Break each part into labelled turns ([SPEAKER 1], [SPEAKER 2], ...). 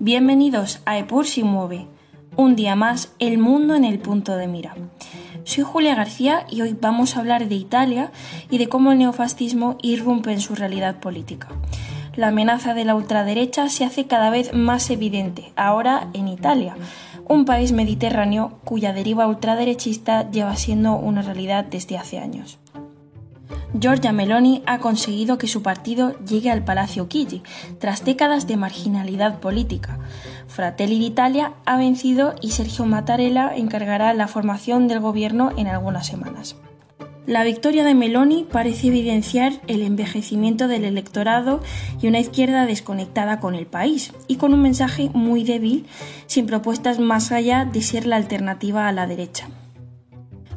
[SPEAKER 1] Bienvenidos a Epur si mueve. Un día más, el mundo en el punto de mira. Soy Julia García y hoy vamos a hablar de Italia y de cómo el neofascismo irrumpe en su realidad política. La amenaza de la ultraderecha se hace cada vez más evidente, ahora en Italia, un país mediterráneo cuya deriva ultraderechista lleva siendo una realidad desde hace años. Giorgia Meloni ha conseguido que su partido llegue al Palacio Chigi, tras décadas de marginalidad política. Fratelli d'Italia ha vencido y Sergio Mattarella encargará la formación del gobierno en algunas semanas. La victoria de Meloni parece evidenciar el envejecimiento del electorado y una izquierda desconectada con el país, y con un mensaje muy débil, sin propuestas más allá de ser la alternativa a la derecha.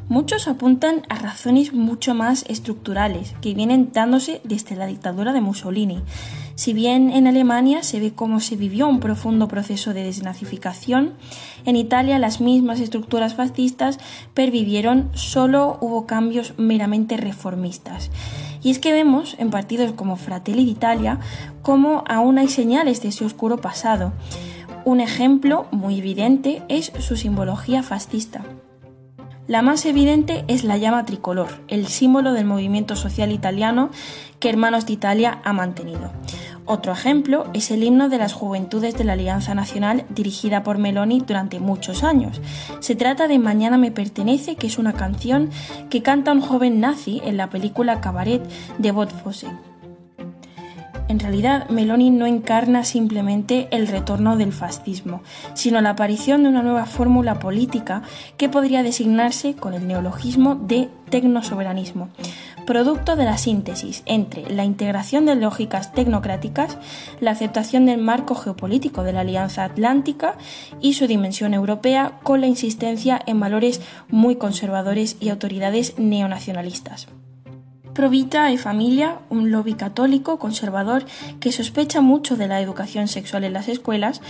[SPEAKER 1] Muchos apuntan a razones mucho más estructurales que vienen dándose desde la dictadura de Mussolini. Si bien en Alemania se ve cómo se vivió un profundo proceso de desnazificación, en Italia las mismas estructuras fascistas pervivieron, solo hubo cambios meramente reformistas. Y es que vemos en partidos como Fratelli d'Italia cómo aún hay señales de ese oscuro pasado. Un ejemplo muy evidente es su simbología fascista. La más evidente es la llama tricolor, el símbolo del movimiento social italiano que Hermanos de Italia ha mantenido. Otro ejemplo es el himno de las Juventudes de la Alianza Nacional dirigida por Meloni durante muchos años. Se trata de Mañana me pertenece, que es una canción que canta un joven nazi en la película Cabaret de Bot en realidad, Meloni no encarna simplemente el retorno del fascismo, sino la aparición de una nueva fórmula política que podría designarse con el neologismo de tecnosoberanismo, producto de la síntesis entre la integración de lógicas tecnocráticas, la aceptación del marco geopolítico de la Alianza Atlántica y su dimensión europea con la insistencia en valores muy conservadores y autoridades neonacionalistas. Provita y Familia, un lobby católico conservador que sospecha mucho de la educación sexual en las escuelas,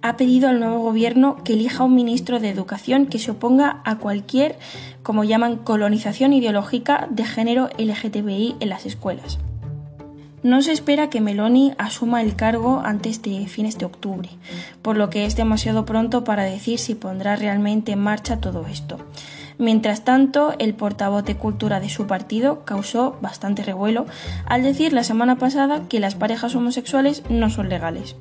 [SPEAKER 1] ha pedido al nuevo gobierno que elija un ministro de educación que se oponga a cualquier, como llaman, colonización ideológica de género LGTBI en las escuelas. No se espera que Meloni asuma el cargo antes de fines de octubre, por lo que es demasiado pronto para decir si pondrá realmente en marcha todo esto. Mientras tanto, el portavoz de cultura de su partido causó bastante revuelo al decir la semana pasada que las parejas homosexuales no son legales.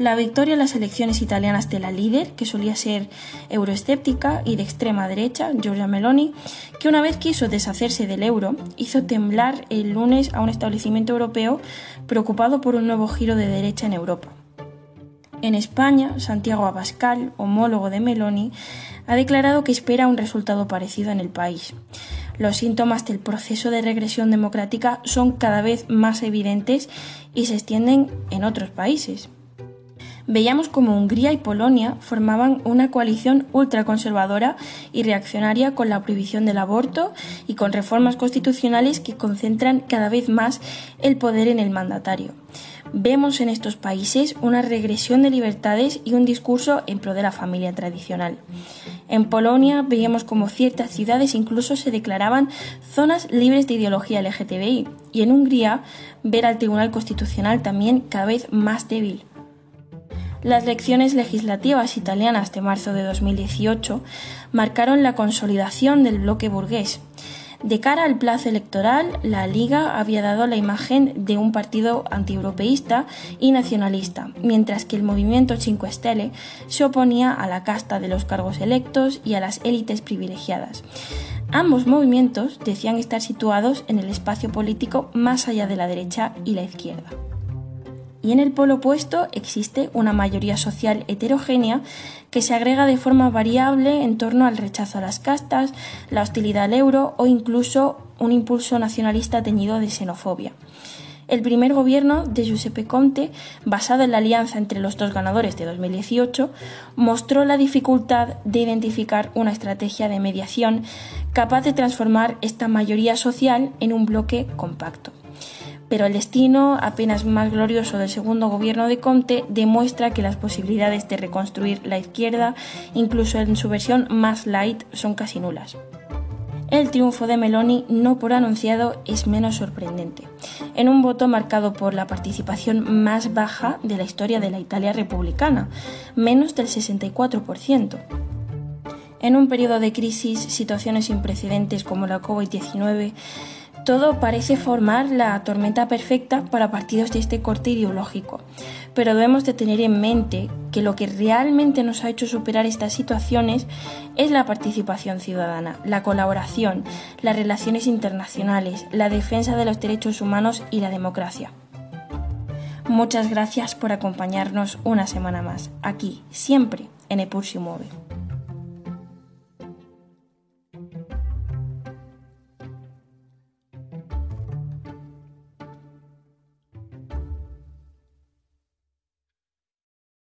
[SPEAKER 1] La victoria en las elecciones italianas de la líder, que solía ser euroescéptica y de extrema derecha, Giorgia Meloni, que una vez quiso deshacerse del euro, hizo temblar el lunes a un establecimiento europeo preocupado por un nuevo giro de derecha en Europa. En España, Santiago Abascal, homólogo de Meloni, ha declarado que espera un resultado parecido en el país. Los síntomas del proceso de regresión democrática son cada vez más evidentes y se extienden en otros países. Veíamos como Hungría y Polonia formaban una coalición ultraconservadora y reaccionaria con la prohibición del aborto y con reformas constitucionales que concentran cada vez más el poder en el mandatario. Vemos en estos países una regresión de libertades y un discurso en pro de la familia tradicional. En Polonia veíamos como ciertas ciudades incluso se declaraban zonas libres de ideología LGTBI y en Hungría ver al Tribunal Constitucional también cada vez más débil. Las elecciones legislativas italianas de marzo de 2018 marcaron la consolidación del bloque burgués de cara al plazo electoral, la Liga había dado la imagen de un partido antieuropeísta y nacionalista, mientras que el movimiento Cinque Stelle se oponía a la casta de los cargos electos y a las élites privilegiadas. Ambos movimientos decían estar situados en el espacio político más allá de la derecha y la izquierda y en el polo opuesto existe una mayoría social heterogénea que se agrega de forma variable en torno al rechazo a las castas, la hostilidad al euro o incluso un impulso nacionalista teñido de xenofobia. El primer gobierno de Giuseppe Conte, basado en la alianza entre los dos ganadores de 2018, mostró la dificultad de identificar una estrategia de mediación capaz de transformar esta mayoría social en un bloque compacto pero el destino apenas más glorioso del segundo gobierno de Conte demuestra que las posibilidades de reconstruir la izquierda, incluso en su versión más light, son casi nulas. el triunfo de Meloni no por anunciado es menos sorprendente, en un voto marcado por la participación más baja de la historia de la Italia republicana, menos del 64%. En un periodo de crisis, situaciones sin precedentes como la COVID-19, todo parece formar la tormenta perfecta para partidos de este corte ideológico, pero debemos de tener en mente que lo que realmente nos ha hecho superar estas situaciones es la participación ciudadana, la colaboración, las relaciones internacionales, la defensa de los derechos humanos y la democracia. Muchas gracias por acompañarnos una semana más, aquí, siempre, en Epursi Mueve.